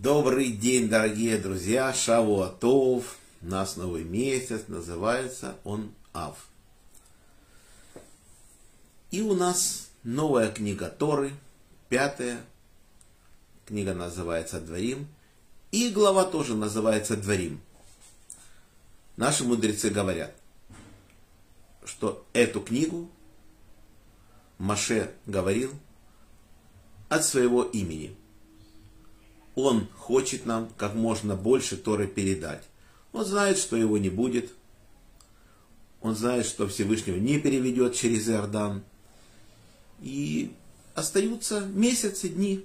Добрый день, дорогие друзья, Шавуатов. У нас новый месяц, называется он Ав. И у нас новая книга Торы, пятая. Книга называется Дворим. И глава тоже называется Дворим. Наши мудрецы говорят, что эту книгу Маше говорил от своего имени – он хочет нам как можно больше Торы передать. Он знает, что его не будет. Он знает, что Всевышнего не переведет через Иордан. И остаются месяцы, дни.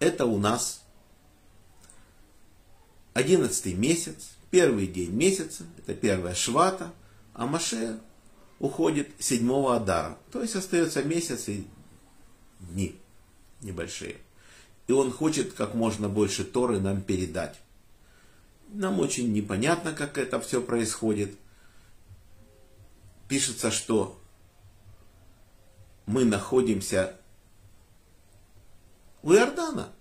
Это у нас одиннадцатый месяц, первый день месяца, это первая швата, а Маше уходит седьмого Адара. То есть остается месяц и дни небольшие. И он хочет как можно больше Торы нам передать. Нам очень непонятно, как это все происходит. Пишется, что мы находимся у Иордана,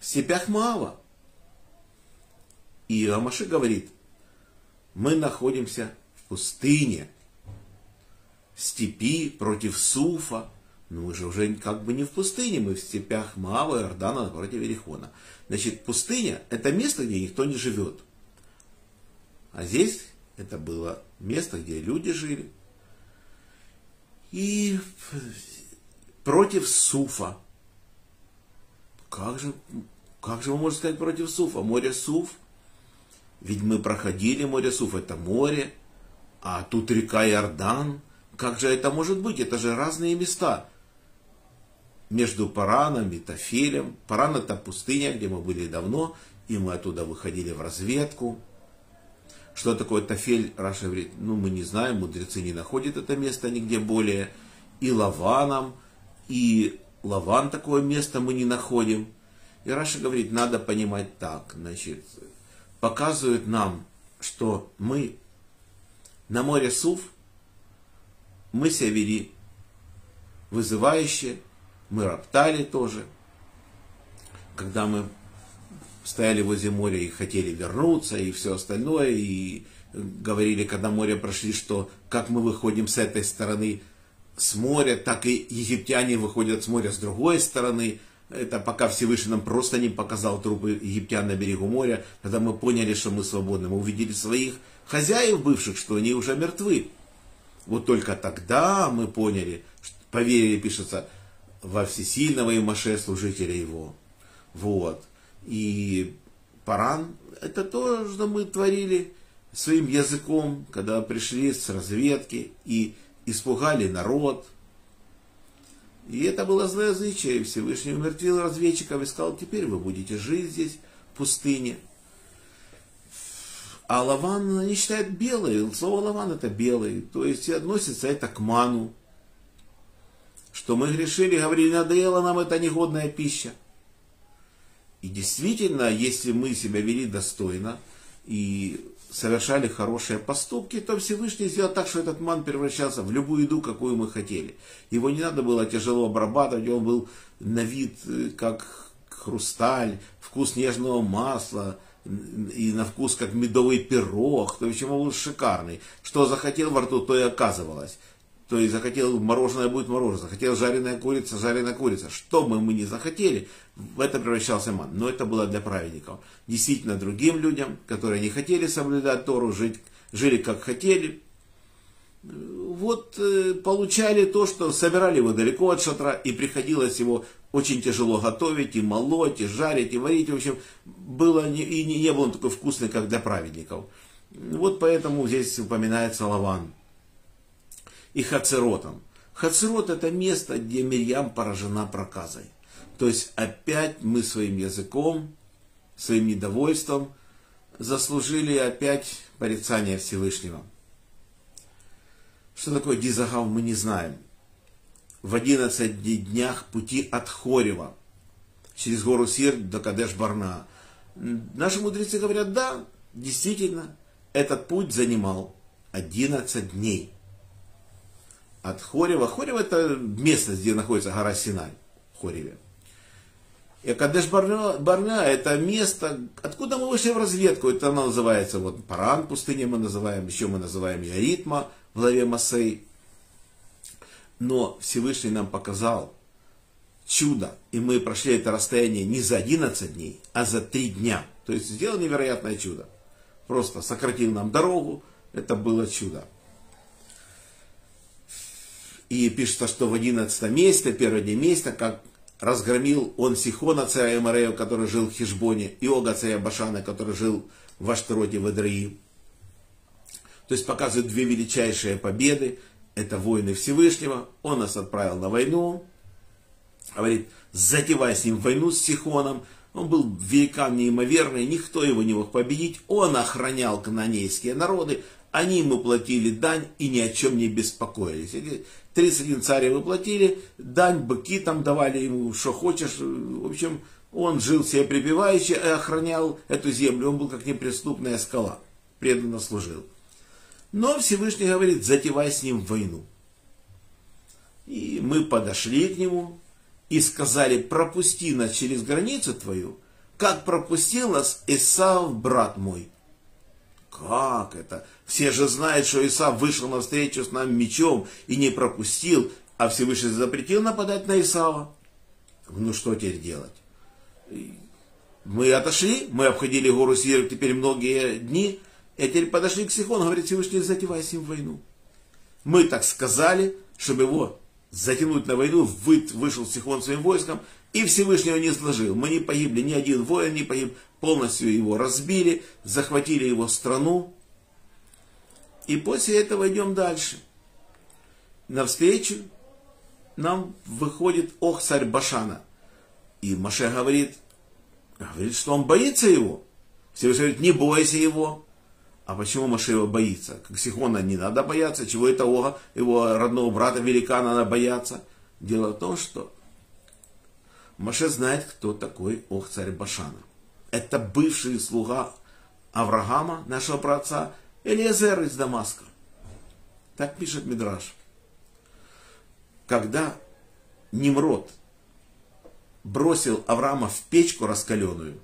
в степях Маава. И Амаши говорит, мы находимся в пустыне, в степи против Суфа, но мы же уже как бы не в пустыне, мы в степях Маава, Иордана, напротив Верихона. Значит, пустыня – это место, где никто не живет. А здесь это было место, где люди жили. И против Суфа. Как же, как же вы можете сказать против Суфа? Море Суф. Ведь мы проходили море Суф, это море. А тут река Иордан. Как же это может быть? Это же разные места между Параном и Тафилем. Паран это пустыня, где мы были давно, и мы оттуда выходили в разведку. Что такое Тафель, Раша говорит, ну мы не знаем, мудрецы не находят это место нигде более. И Лаваном, и Лаван такое место мы не находим. И Раша говорит, надо понимать так, значит, показывают нам, что мы на море Суф, мы себя вели вызывающе, мы роптали тоже, когда мы стояли возле моря и хотели вернуться, и все остальное, и говорили, когда море прошли, что как мы выходим с этой стороны с моря, так и египтяне выходят с моря с другой стороны. Это пока Всевышний нам просто не показал трупы египтян на берегу моря, когда мы поняли, что мы свободны. Мы увидели своих хозяев бывших, что они уже мертвы. Вот только тогда мы поняли, поверили, пишется, во всесильного и Маше, служителя его. Вот. И Паран, это то, что мы творили своим языком, когда пришли с разведки и испугали народ. И это было злоязычие, Всевышний умертвил разведчиков и сказал, теперь вы будете жить здесь, в пустыне. А лаван они считают белый, слово лаван это белый, то есть относится это к ману, что мы грешили, говорили, надоела нам эта негодная пища. И действительно, если мы себя вели достойно и совершали хорошие поступки, то Всевышний сделал так, что этот ман превращался в любую еду, какую мы хотели. Его не надо было тяжело обрабатывать, он был на вид э, как хрусталь, вкус нежного масла, и на вкус как медовый пирог, то есть он был шикарный. Что захотел во рту, то и оказывалось. То есть захотел мороженое, будет мороженое. Захотел жареная курица, жареная курица. Что бы мы ни захотели, в это превращался ман. Но это было для праведников. Действительно, другим людям, которые не хотели соблюдать Тору, жить, жили как хотели, вот э, получали то, что собирали его далеко от шатра, и приходилось его очень тяжело готовить, и молоть, и жарить, и варить. В общем, было не, и не, не был он такой вкусный, как для праведников. Вот поэтому здесь упоминается Лаван и Хацеротом. Хацерот это место, где Мирьям поражена проказой. То есть опять мы своим языком, своим недовольством заслужили опять порицание Всевышнего. Что такое Дизагав, мы не знаем. В 11 днях пути от Хорева через гору Сир до Кадеш-Барна. Наши мудрецы говорят, да, действительно, этот путь занимал 11 дней от Хорева. Хорева это местность, где находится гора Синай, в Хореве. И Кадеш Барня это место, откуда мы вышли в разведку. Это оно называется, вот Паран пустыня мы называем, еще мы называем Яритма в главе Масей. Но Всевышний нам показал чудо, и мы прошли это расстояние не за 11 дней, а за 3 дня. То есть сделал невероятное чудо. Просто сократил нам дорогу, это было чудо. И пишется, что в 11 месяце, первый день как разгромил он Сихона, царя Эмарея, который жил в Хижбоне, и Ога, царя Башана, который жил в Аштароте, в Эдраи. То есть показывает две величайшие победы. Это войны Всевышнего. Он нас отправил на войну. Говорит, затевай с ним войну с Сихоном. Он был великан неимоверный, никто его не мог победить. Он охранял канонейские народы, они ему платили дань и ни о чем не беспокоились. 31 царя вы платили, дань, быки там давали ему, что хочешь. В общем, он жил себе припеваючи и охранял эту землю. Он был как неприступная скала, преданно служил. Но Всевышний говорит, затевай с ним войну. И мы подошли к нему и сказали, пропусти нас через границу твою, как пропустил нас Исав, брат мой. Как это? Все же знают, что Исав вышел навстречу с нами мечом и не пропустил, а Всевышний запретил нападать на Исава. Ну что теперь делать? Мы отошли, мы обходили гору Сир теперь многие дни, и теперь подошли к Сихону, говорит Всевышний, затевай с ним войну. Мы так сказали, чтобы его затянуть на войну, вышел Сихон своим войском, и Всевышнего не сложил. Мы не погибли, ни один воин не погиб, полностью его разбили, захватили его страну. И после этого идем дальше. Навстречу нам выходит Ох, царь Башана. И Маше говорит, говорит, что он боится его. Всевышний говорит, не бойся его. А почему Маше его боится? Как Сихона не надо бояться, чего это Ога, его родного брата великана надо бояться. Дело в том, что Маше знает, кто такой Ох, царь Башана это бывший слуга Авраама, нашего праотца, Элиезер из Дамаска. Так пишет Мидраш. Когда Nimrod бросил Авраама в печку раскаленную,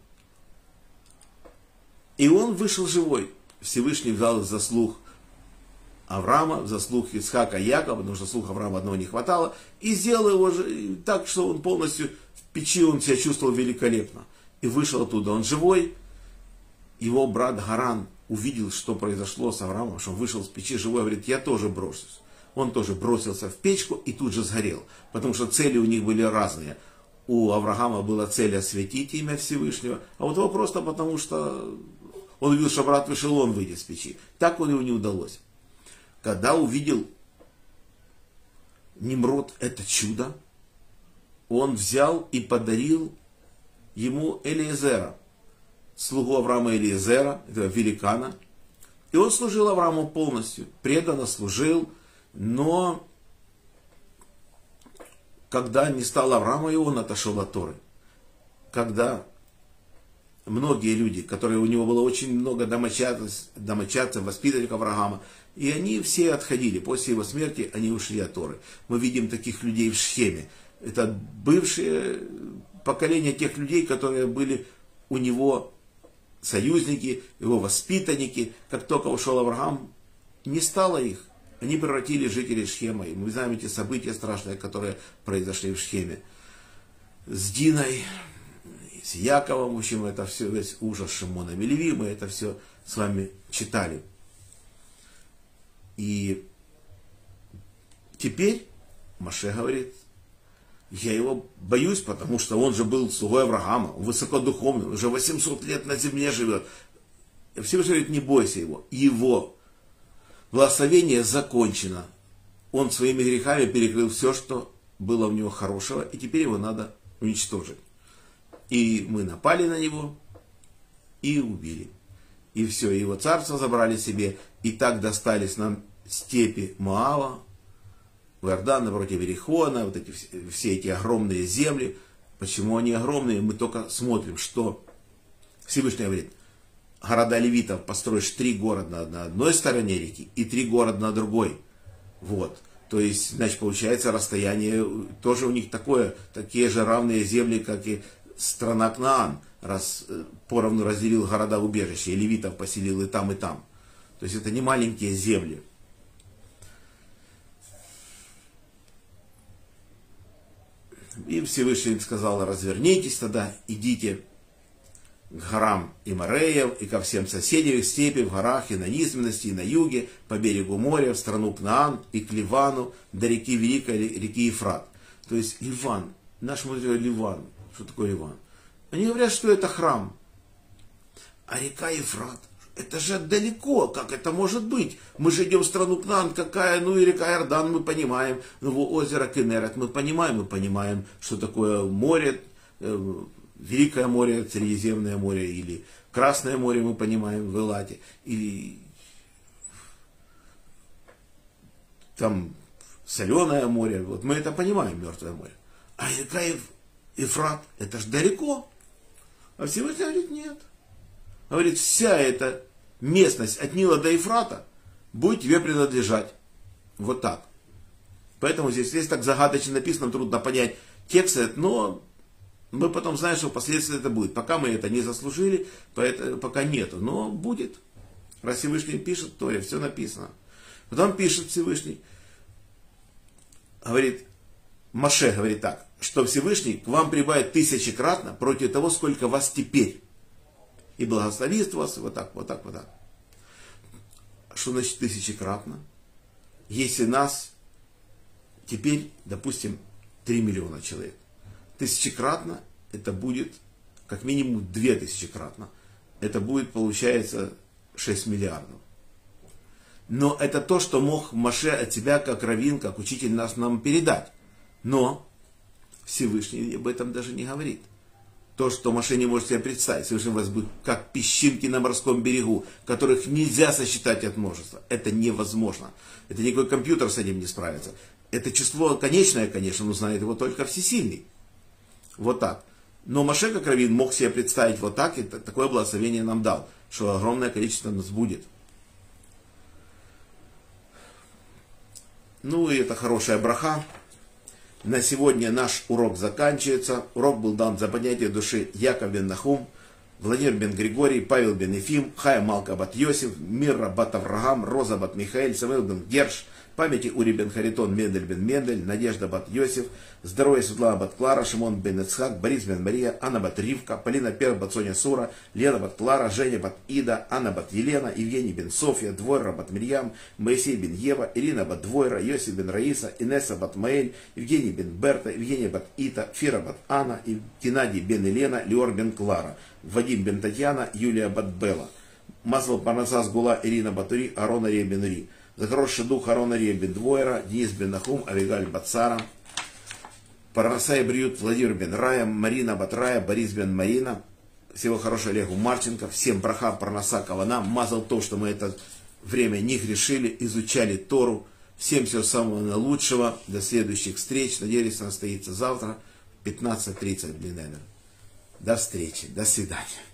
и он вышел живой. Всевышний взял заслуг Авраама, заслуг Исхака Якова, потому что слух Авраама одного не хватало, и сделал его же так, что он полностью в печи он себя чувствовал великолепно и вышел оттуда. Он живой. Его брат Гаран увидел, что произошло с Авраамом, что он вышел с печи живой, говорит, я тоже брошусь. Он тоже бросился в печку и тут же сгорел, потому что цели у них были разные. У Авраама была цель осветить имя Всевышнего, а вот его просто потому, что он увидел, что брат вышел, он выйдет с печи. Так он его не удалось. Когда увидел Немрод это чудо, он взял и подарил ему Элиезера, слугу Авраама Элиезера, этого великана. И он служил Аврааму полностью, преданно служил, но когда не стал Авраама, и он отошел от Торы. Когда многие люди, которые у него было очень много домочадцев, домочадцев воспитанников Авраама, и они все отходили. После его смерти они ушли от Торы. Мы видим таких людей в Шхеме. Это бывшие поколение тех людей, которые были у него союзники, его воспитанники. Как только ушел Авраам, не стало их. Они превратили жителей Шхема. И мы знаем эти события страшные, которые произошли в Шхеме. С Диной, с Яковом, в общем, это все, весь ужас Шимона Мелеви, мы это все с вами читали. И теперь Маше говорит, я его боюсь, потому что он же был слугой Авраама, он высокодуховный, уже 800 лет на земле живет. Всевышний говорит, не бойся его. Его благословение закончено. Он своими грехами перекрыл все, что было у него хорошего, и теперь его надо уничтожить. И мы напали на него и убили. И все, его царство забрали себе, и так достались нам степи Моава, в Иордан, напротив Верихона, вот эти, все эти огромные земли. Почему они огромные? Мы только смотрим, что Всевышний говорит, города левитов построишь три города на одной стороне реки и три города на другой. Вот. То есть, значит, получается расстояние тоже у них такое, такие же равные земли, как и страна Кнаан, раз э, поровну разделил города убежища, и левитов поселил и там, и там. То есть это не маленькие земли. И Всевышний сказал, развернитесь тогда, идите к горам Имареев и ко всем соседям их степи в горах и на низменности, и на юге, по берегу моря, в страну Кнаан и к Ливану, до реки Великой, реки Ефрат. То есть Ливан, наш мудрый Ливан, что такое Ливан? Они говорят, что это храм. А река Ефрат, это же далеко, как это может быть? Мы же идем в страну Кнан, какая, ну и река Иордан, мы понимаем, ну озеро Кенерет, мы понимаем, мы понимаем, что такое море, э, Великое море, Средиземное море, или Красное море, мы понимаем, в Элате, или там Соленое море, вот мы это понимаем, Мертвое море. А река Ефрат, это ж далеко. А Всевышний говорит, нет. Говорит, вся эта местность от Нила до Ефрата будет тебе принадлежать. Вот так. Поэтому здесь, здесь так загадочно написано, трудно понять текст, но мы потом знаем, что впоследствии это будет. Пока мы это не заслужили, пока нету. Но будет. Раз Всевышний пишет, то и все написано. Потом пишет Всевышний, говорит, Маше говорит так, что Всевышний к вам прибавит тысячекратно против того, сколько вас теперь. И благословит вас вот так, вот так, вот так. Что значит тысячекратно? Если нас теперь, допустим, 3 миллиона человек. Тысячекратно это будет как минимум 2000 кратно. Это будет, получается, 6 миллиардов. Но это то, что мог Маше от себя, как раввин, как учитель нас нам передать. Но Всевышний об этом даже не говорит. То, что Маше не может себе представить, Всевышний вас будет как песчинки на морском берегу, которых нельзя сосчитать от множества. Это невозможно. Это никакой компьютер с этим не справится. Это число конечное, конечно, но знает его только всесильный. Вот так. Но Маше, как раввин, мог себе представить вот так, и такое благословение нам дал, что огромное количество нас будет. Ну и это хорошая браха. На сегодня наш урок заканчивается. Урок был дан за поднятие души Яков бен Нахум, Владимир бен Григорий, Павел бен Ефим, Хая Малка бат Йосиф, Мирра бат Авраам, Роза бат Михаил, Самуил бен Герш – памяти Ури бен Харитон, Мендель бен Мендель, Надежда бат Йосиф, здоровье Светлана бат Клара, Шимон бен Ицхак, Борис бен Мария, Анна бат Ривка, Полина Пер бат Соня Сура, Лена бат Клара, Женя бат Ида, Анна бат Елена, Евгений бен Софья, Двойра бат Мирьям, Моисей бен Ева, Ирина бат Двойра, Йосиф бен Раиса, Инесса бат Маэль, Евгений бен Берта, Евгения бат Ита, Фира бат Анна, Геннадий бен Елена, Леор бен Клара, Вадим бен Татьяна, Юлия бат Белла. Масло Парнасас Гула, Ирина Батури, Арона Ребенури. За хороший дух Арона Ребен Двойра, Денис Бен Нахум, Авигаль Бацара, Парнасай Бриют, Владимир Бен Рая, Марина Батрая, Борис Бен Марина. Всего хорошего Олегу Марченко. Всем браха Парнаса Кавана. Мазал то, что мы это время не грешили, изучали Тору. Всем всего самого наилучшего. До следующих встреч. Надеюсь, она состоится завтра в 15.30 в До встречи. До свидания.